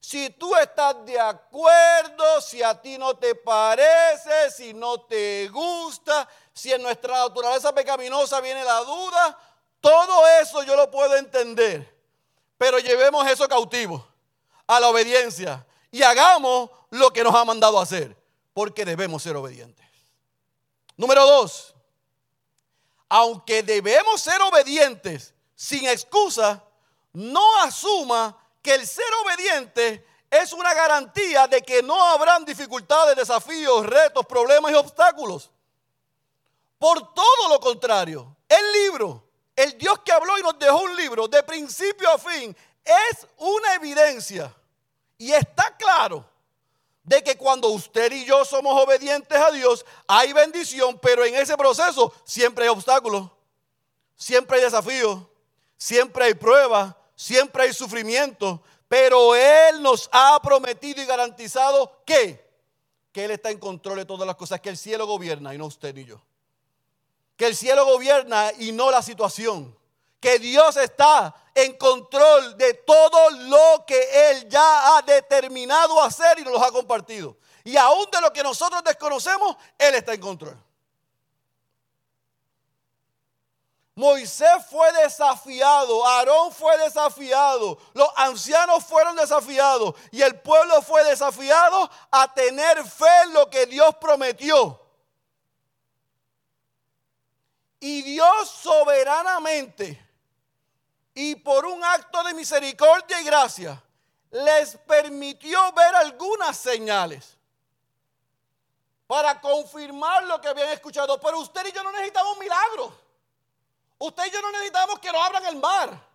Si tú estás de acuerdo, si a ti no te parece, si no te gusta, si en nuestra naturaleza pecaminosa viene la duda, todo eso yo lo puedo entender. Pero llevemos eso cautivo a la obediencia y hagamos lo que nos ha mandado hacer, porque debemos ser obedientes. Número dos, aunque debemos ser obedientes sin excusa, no asuma que el ser obediente es una garantía de que no habrán dificultades, desafíos, retos, problemas y obstáculos. Por todo lo contrario, el libro, el Dios que habló y nos dejó un libro de principio a fin, es una evidencia y está claro de que cuando usted y yo somos obedientes a Dios, hay bendición, pero en ese proceso siempre hay obstáculos, siempre hay desafíos, siempre hay pruebas, siempre hay sufrimiento, pero Él nos ha prometido y garantizado que, que Él está en control de todas las cosas, que el cielo gobierna y no usted ni yo. Que el cielo gobierna y no la situación. Que Dios está en control de todo lo que Él ya ha determinado hacer y nos ha compartido. Y aún de lo que nosotros desconocemos, Él está en control. Moisés fue desafiado, Aarón fue desafiado, los ancianos fueron desafiados y el pueblo fue desafiado a tener fe en lo que Dios prometió. Y Dios soberanamente y por un acto de misericordia y gracia les permitió ver algunas señales para confirmar lo que habían escuchado. Pero usted y yo no necesitamos milagros. Usted y yo no necesitamos que nos abran el mar.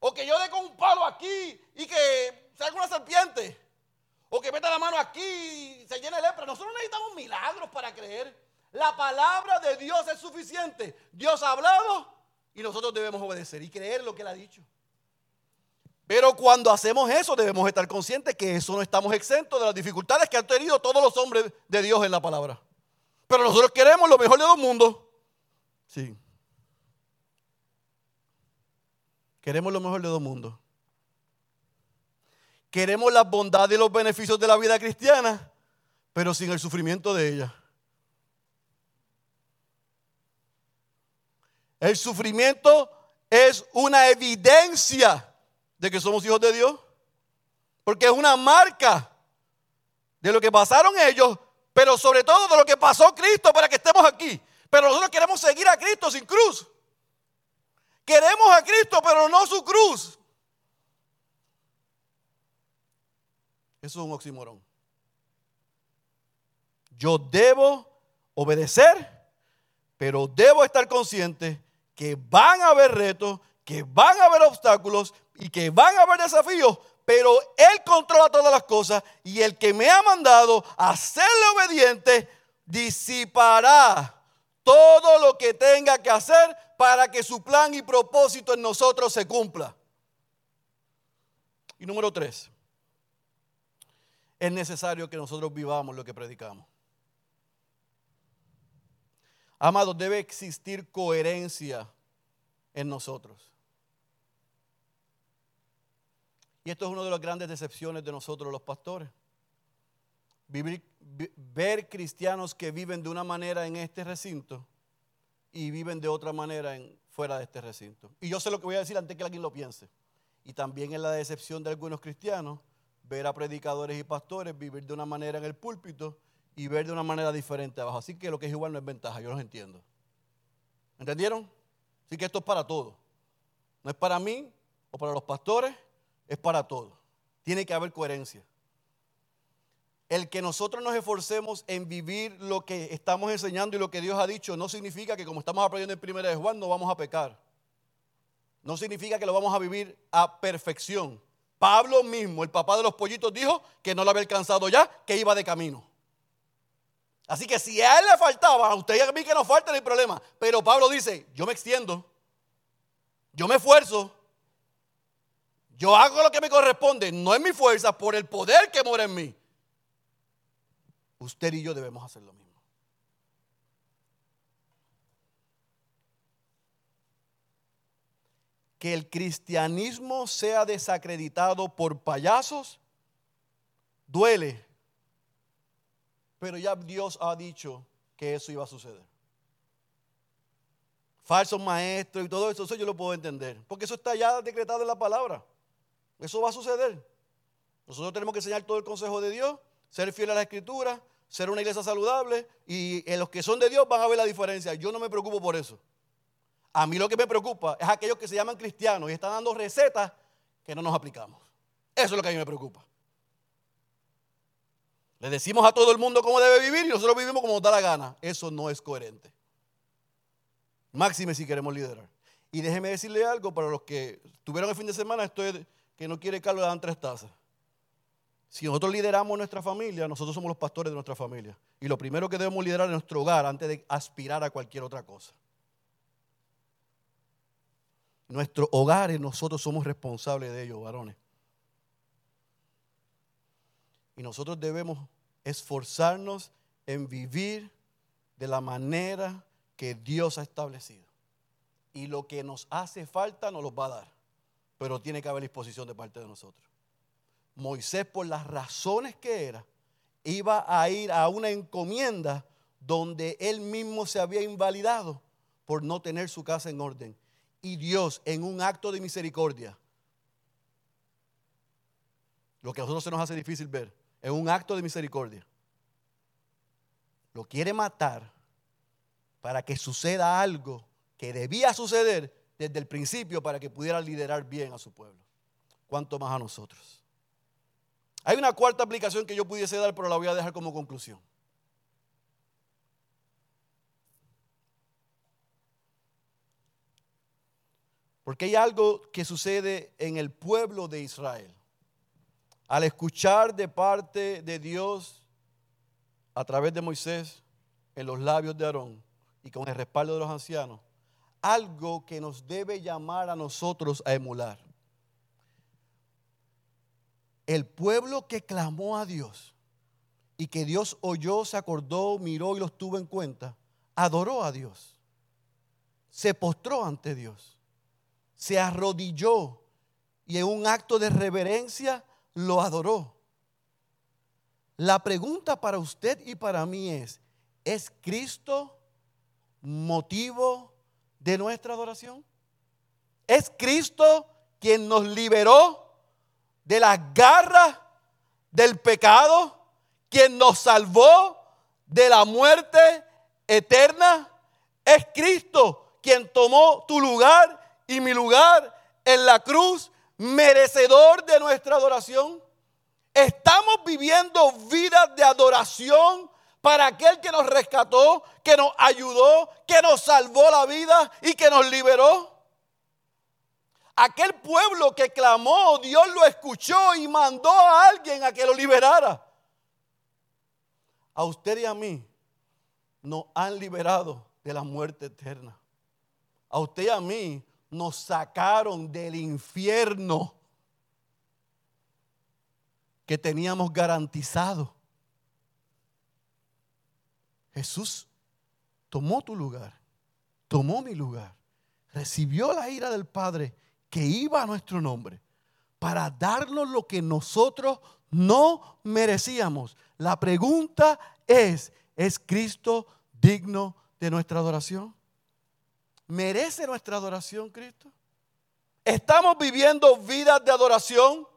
O que yo dé un palo aquí y que salga una serpiente. O que meta la mano aquí y se llene lepra. Nosotros no necesitamos milagros para creer. La palabra de Dios es suficiente. Dios ha hablado, y nosotros debemos obedecer y creer lo que Él ha dicho. Pero cuando hacemos eso debemos estar conscientes que eso no estamos exentos de las dificultades que han tenido todos los hombres de Dios en la palabra. Pero nosotros queremos lo mejor de los mundos. Sí. Queremos lo mejor de dos mundos. Queremos las bondades y los beneficios de la vida cristiana, pero sin el sufrimiento de ella. El sufrimiento es una evidencia de que somos hijos de Dios. Porque es una marca de lo que pasaron ellos, pero sobre todo de lo que pasó Cristo para que estemos aquí. Pero nosotros queremos seguir a Cristo sin cruz. Queremos a Cristo, pero no su cruz. Eso es un oxímoron. Yo debo obedecer, pero debo estar consciente que van a haber retos, que van a haber obstáculos y que van a haber desafíos, pero Él controla todas las cosas y el que me ha mandado a serle obediente disipará todo lo que tenga que hacer para que su plan y propósito en nosotros se cumpla. Y número tres, es necesario que nosotros vivamos lo que predicamos. Amados, debe existir coherencia en nosotros. Y esto es una de las grandes decepciones de nosotros los pastores. ver cristianos que viven de una manera en este recinto y viven de otra manera en, fuera de este recinto. Y yo sé lo que voy a decir antes que alguien lo piense. Y también es la decepción de algunos cristianos ver a predicadores y pastores vivir de una manera en el púlpito y ver de una manera diferente abajo. Así que lo que es igual no es ventaja, yo los entiendo. ¿Entendieron? Así que esto es para todos. No es para mí o para los pastores, es para todos. Tiene que haber coherencia. El que nosotros nos esforcemos en vivir lo que estamos enseñando y lo que Dios ha dicho no significa que como estamos aprendiendo en primera de Juan no vamos a pecar. No significa que lo vamos a vivir a perfección, Pablo mismo, el papá de los pollitos, dijo que no lo había alcanzado ya, que iba de camino. Así que si a él le faltaba, a usted y a mí que nos falta, no hay problema. Pero Pablo dice, yo me extiendo, yo me esfuerzo, yo hago lo que me corresponde, no es mi fuerza, por el poder que mora en mí. Usted y yo debemos hacer lo mismo. Que el cristianismo sea desacreditado por payasos duele, pero ya Dios ha dicho que eso iba a suceder. Falsos maestros y todo eso, eso yo lo puedo entender, porque eso está ya decretado en la palabra. Eso va a suceder. Nosotros tenemos que enseñar todo el consejo de Dios, ser fiel a la escritura, ser una iglesia saludable y los que son de Dios van a ver la diferencia. Yo no me preocupo por eso. A mí lo que me preocupa es aquellos que se llaman cristianos y están dando recetas que no nos aplicamos. Eso es lo que a mí me preocupa. Le decimos a todo el mundo cómo debe vivir y nosotros vivimos como nos da la gana. Eso no es coherente. Máxime si queremos liderar. Y déjeme decirle algo para los que tuvieron el fin de semana, esto que no quiere Carlos, le dan tres tazas. Si nosotros lideramos nuestra familia, nosotros somos los pastores de nuestra familia. Y lo primero que debemos liderar es nuestro hogar antes de aspirar a cualquier otra cosa. Nuestros hogares, nosotros somos responsables de ellos, varones. Y nosotros debemos esforzarnos en vivir de la manera que Dios ha establecido. Y lo que nos hace falta nos lo va a dar. Pero tiene que haber disposición de parte de nosotros. Moisés, por las razones que era, iba a ir a una encomienda donde él mismo se había invalidado por no tener su casa en orden. Y Dios, en un acto de misericordia, lo que a nosotros se nos hace difícil ver, en un acto de misericordia, lo quiere matar para que suceda algo que debía suceder desde el principio para que pudiera liderar bien a su pueblo. ¿Cuánto más a nosotros? Hay una cuarta aplicación que yo pudiese dar, pero la voy a dejar como conclusión. Porque hay algo que sucede en el pueblo de Israel. Al escuchar de parte de Dios a través de Moisés en los labios de Aarón y con el respaldo de los ancianos, algo que nos debe llamar a nosotros a emular el pueblo que clamó a Dios y que Dios oyó, se acordó, miró y los tuvo en cuenta, adoró a Dios. Se postró ante Dios. Se arrodilló y en un acto de reverencia lo adoró. La pregunta para usted y para mí es, ¿es Cristo motivo de nuestra adoración? ¿Es Cristo quien nos liberó de las garras del pecado, quien nos salvó de la muerte eterna, es Cristo quien tomó tu lugar y mi lugar en la cruz, merecedor de nuestra adoración. Estamos viviendo vidas de adoración para aquel que nos rescató, que nos ayudó, que nos salvó la vida y que nos liberó. Aquel pueblo que clamó, Dios lo escuchó y mandó a alguien a que lo liberara. A usted y a mí nos han liberado de la muerte eterna. A usted y a mí nos sacaron del infierno que teníamos garantizado. Jesús tomó tu lugar, tomó mi lugar, recibió la ira del Padre que iba a nuestro nombre para darnos lo que nosotros no merecíamos. La pregunta es, ¿es Cristo digno de nuestra adoración? ¿Merece nuestra adoración Cristo? ¿Estamos viviendo vidas de adoración?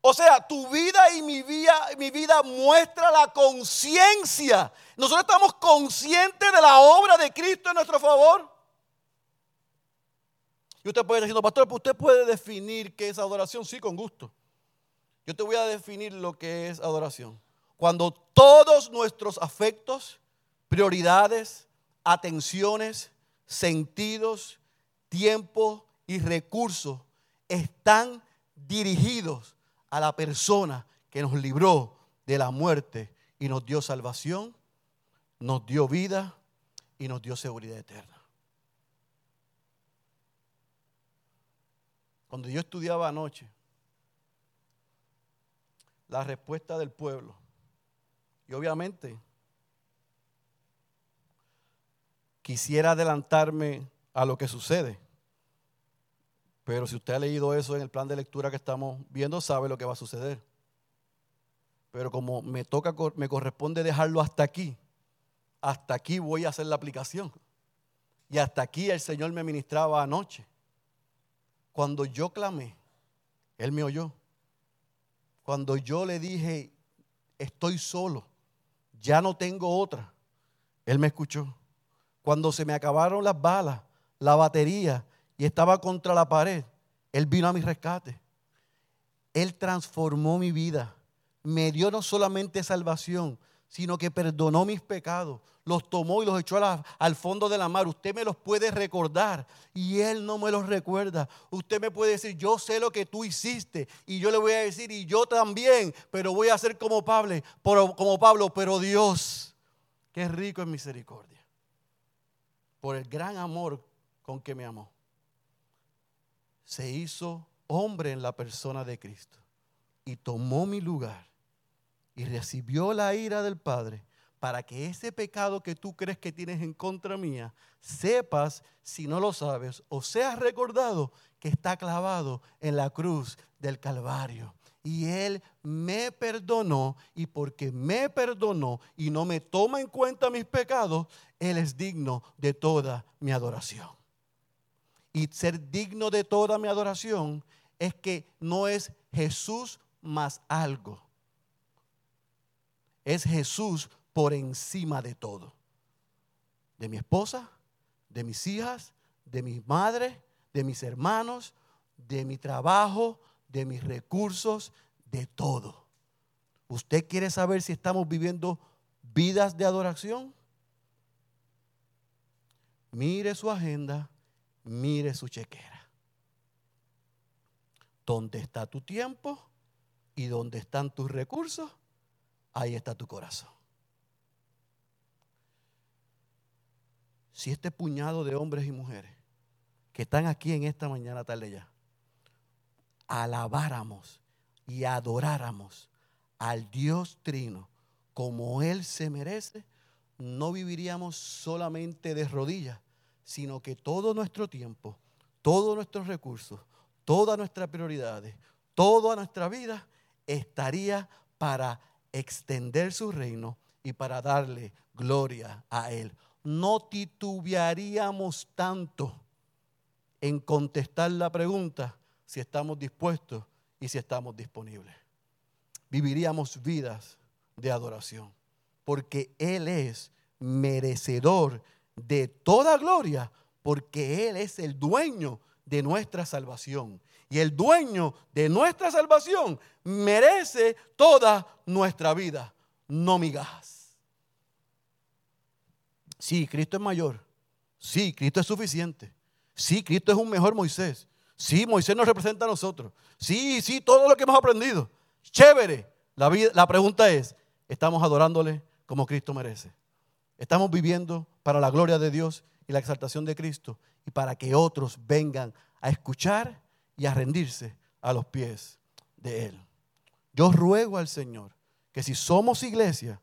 O sea, tu vida y mi vida, mi vida muestra la conciencia. Nosotros estamos conscientes de la obra de Cristo en nuestro favor. Y usted puede decir, pastor, pues usted puede definir qué es adoración. Sí, con gusto. Yo te voy a definir lo que es adoración. Cuando todos nuestros afectos, prioridades, atenciones, sentidos, tiempo y recursos están dirigidos a la persona que nos libró de la muerte y nos dio salvación, nos dio vida y nos dio seguridad eterna. Cuando yo estudiaba anoche, la respuesta del pueblo, y obviamente quisiera adelantarme a lo que sucede, pero si usted ha leído eso en el plan de lectura que estamos viendo, sabe lo que va a suceder. Pero como me toca, me corresponde dejarlo hasta aquí, hasta aquí voy a hacer la aplicación. Y hasta aquí el Señor me ministraba anoche. Cuando yo clamé, Él me oyó. Cuando yo le dije, estoy solo, ya no tengo otra, Él me escuchó. Cuando se me acabaron las balas, la batería y estaba contra la pared, Él vino a mi rescate. Él transformó mi vida. Me dio no solamente salvación, sino que perdonó mis pecados, los tomó y los echó al fondo de la mar. Usted me los puede recordar y Él no me los recuerda. Usted me puede decir, yo sé lo que tú hiciste y yo le voy a decir, y yo también, pero voy a ser como Pablo, como Pablo, pero Dios, que es rico en misericordia, por el gran amor con que me amó se hizo hombre en la persona de Cristo y tomó mi lugar y recibió la ira del Padre para que ese pecado que tú crees que tienes en contra mía, sepas, si no lo sabes, o seas recordado que está clavado en la cruz del Calvario. Y Él me perdonó y porque me perdonó y no me toma en cuenta mis pecados, Él es digno de toda mi adoración y ser digno de toda mi adoración es que no es Jesús más algo. Es Jesús por encima de todo. De mi esposa, de mis hijas, de mi madre, de mis hermanos, de mi trabajo, de mis recursos, de todo. ¿Usted quiere saber si estamos viviendo vidas de adoración? Mire su agenda mire su chequera. ¿Dónde está tu tiempo y dónde están tus recursos? Ahí está tu corazón. Si este puñado de hombres y mujeres que están aquí en esta mañana tarde ya, alabáramos y adoráramos al Dios Trino como Él se merece, no viviríamos solamente de rodillas, sino que todo nuestro tiempo, todos nuestros recursos, todas nuestras prioridades, toda nuestra vida estaría para extender su reino y para darle gloria a Él. No titubearíamos tanto en contestar la pregunta si estamos dispuestos y si estamos disponibles. Viviríamos vidas de adoración, porque Él es merecedor de toda gloria, porque Él es el dueño de nuestra salvación. Y el dueño de nuestra salvación merece toda nuestra vida, no migajas. Sí, Cristo es mayor. Sí, Cristo es suficiente. Sí, Cristo es un mejor Moisés. Sí, Moisés nos representa a nosotros. Sí, sí, todo lo que hemos aprendido. Chévere. La, la pregunta es, ¿estamos adorándole como Cristo merece? Estamos viviendo para la gloria de Dios y la exaltación de Cristo y para que otros vengan a escuchar y a rendirse a los pies de Él. Yo ruego al Señor que si somos iglesia,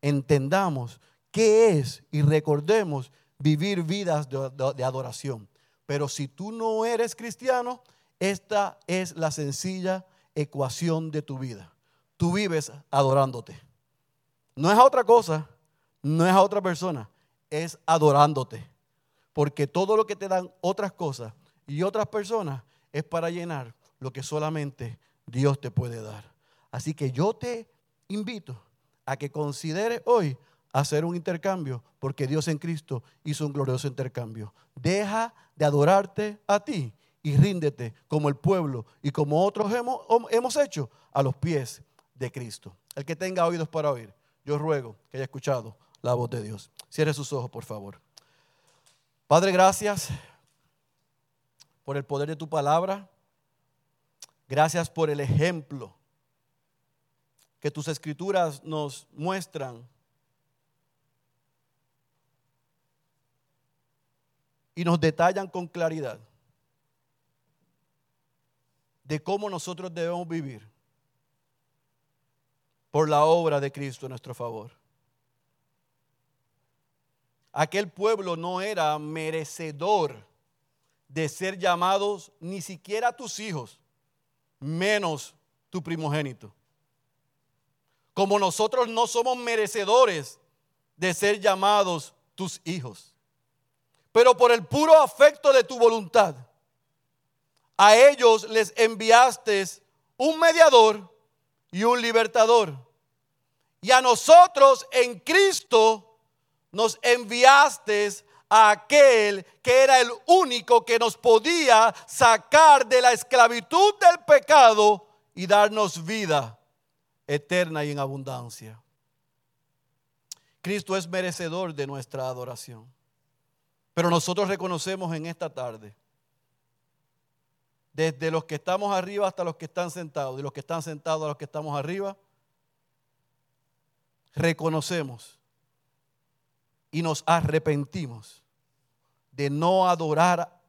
entendamos qué es y recordemos vivir vidas de, adoración. Pero si tú no eres cristiano, esta es la sencilla ecuación de tu vida. Tú vives adorándote. No es otra cosa no es a otra persona, es adorándote. Porque todo lo que te dan otras cosas y otras personas es para llenar lo que solamente Dios te puede dar. Así que yo te invito a que consideres hoy hacer un intercambio, porque Dios en Cristo hizo un glorioso intercambio. Deja de adorarte a ti y ríndete como el pueblo y como otros hemos, hemos hecho a los pies de Cristo. El que tenga oídos para oír, yo ruego que haya escuchado la voz de Dios. Cierre sus ojos, por favor. Padre, gracias por el poder de tu palabra. Gracias por el ejemplo que tus escrituras nos muestran. Y nos detallan con claridad de cómo nosotros debemos vivir por la obra de Cristo en nuestro favor. Aquel pueblo no era merecedor de ser llamados ni siquiera tus hijos, menos tu primogénito. Como nosotros no somos merecedores de ser llamados tus hijos. Pero por el puro afecto de tu voluntad, a ellos les enviaste un mediador y un libertador. Y a nosotros en Cristo nos enviaste a aquel que era el único que nos podía sacar de la esclavitud del pecado y darnos vida eterna y en abundancia. Cristo es merecedor de nuestra adoración. Pero nosotros reconocemos en esta tarde, desde los que estamos arriba hasta los que están sentados, y los que están sentados a los que estamos arriba, reconocemos y nos arrepentimos de no adorar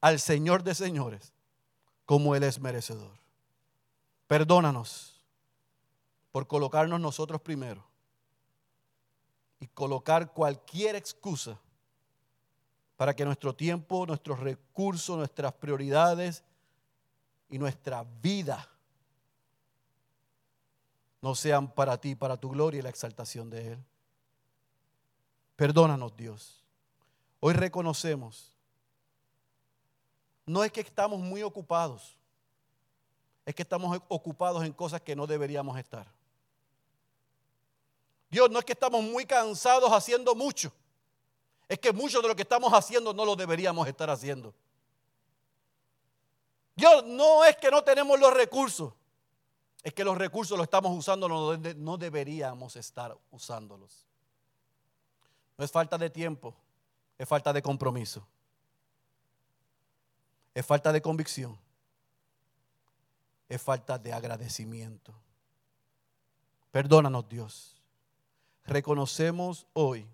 al Señor de señores como Él es merecedor. Perdónanos por colocarnos nosotros primero y colocar cualquier excusa para que nuestro tiempo, nuestros recursos, nuestras prioridades y nuestra vida no sean para ti, para tu gloria y la exaltación de Él. Perdónanos, Dios. Hoy reconocemos, no es que estamos muy ocupados, es que estamos ocupados en cosas que no deberíamos estar. Dios, no es que estamos muy cansados haciendo mucho, es que mucho de lo que estamos haciendo no lo deberíamos estar haciendo. Dios, no es que no tenemos los recursos, es que los recursos los estamos usando no deberíamos estar usándolos. No es falta de tiempo, es falta de compromiso. Es falta de convicción. Es falta de agradecimiento. Perdónanos Dios. Reconocemos hoy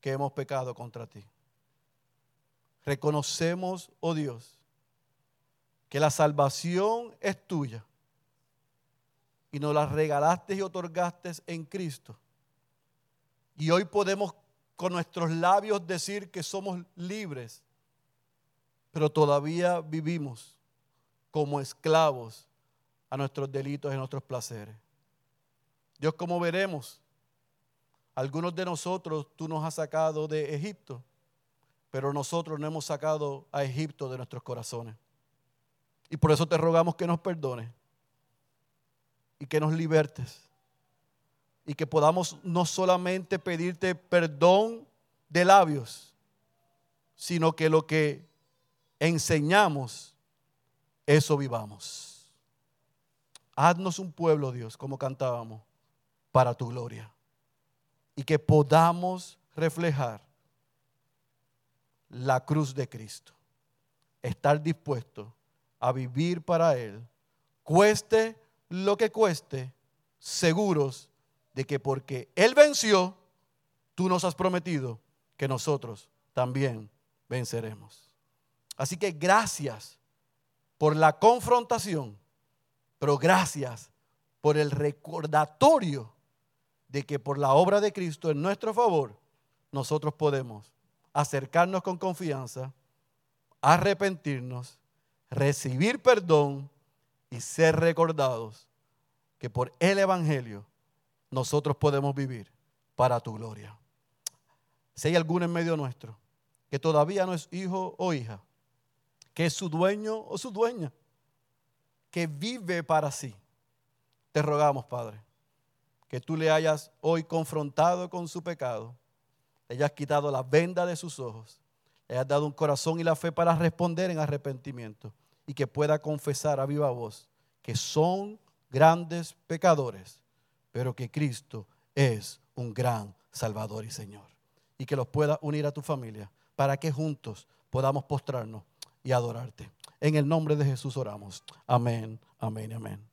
que hemos pecado contra ti. Reconocemos, oh Dios, que la salvación es tuya y nos la regalaste y otorgaste en Cristo. Y hoy podemos con nuestros labios decir que somos libres, pero todavía vivimos como esclavos a nuestros delitos y a nuestros placeres. Dios, como veremos, algunos de nosotros tú nos has sacado de Egipto, pero nosotros no hemos sacado a Egipto de nuestros corazones. Y por eso te rogamos que nos perdones y que nos libertes. Y que podamos no solamente pedirte perdón de labios, sino que lo que enseñamos, eso vivamos. Haznos un pueblo, Dios, como cantábamos, para tu gloria. Y que podamos reflejar la cruz de Cristo. Estar dispuesto a vivir para Él, cueste lo que cueste, seguros de que porque Él venció, tú nos has prometido que nosotros también venceremos. Así que gracias por la confrontación, pero gracias por el recordatorio de que por la obra de Cristo en nuestro favor, nosotros podemos acercarnos con confianza, arrepentirnos, recibir perdón y ser recordados que por el Evangelio nosotros podemos vivir para tu gloria. Si hay alguno en medio nuestro que todavía no es hijo o hija, que es su dueño o su dueña, que vive para sí, te rogamos, Padre, que tú le hayas hoy confrontado con su pecado, le hayas quitado la venda de sus ojos, le hayas dado un corazón y la fe para responder en arrepentimiento y que pueda confesar a viva voz que son grandes pecadores, pero que Cristo es un gran Salvador y Señor. Y que los pueda unir a tu familia para que juntos podamos postrarnos y adorarte. En el nombre de Jesús oramos. Amén, amén, amén.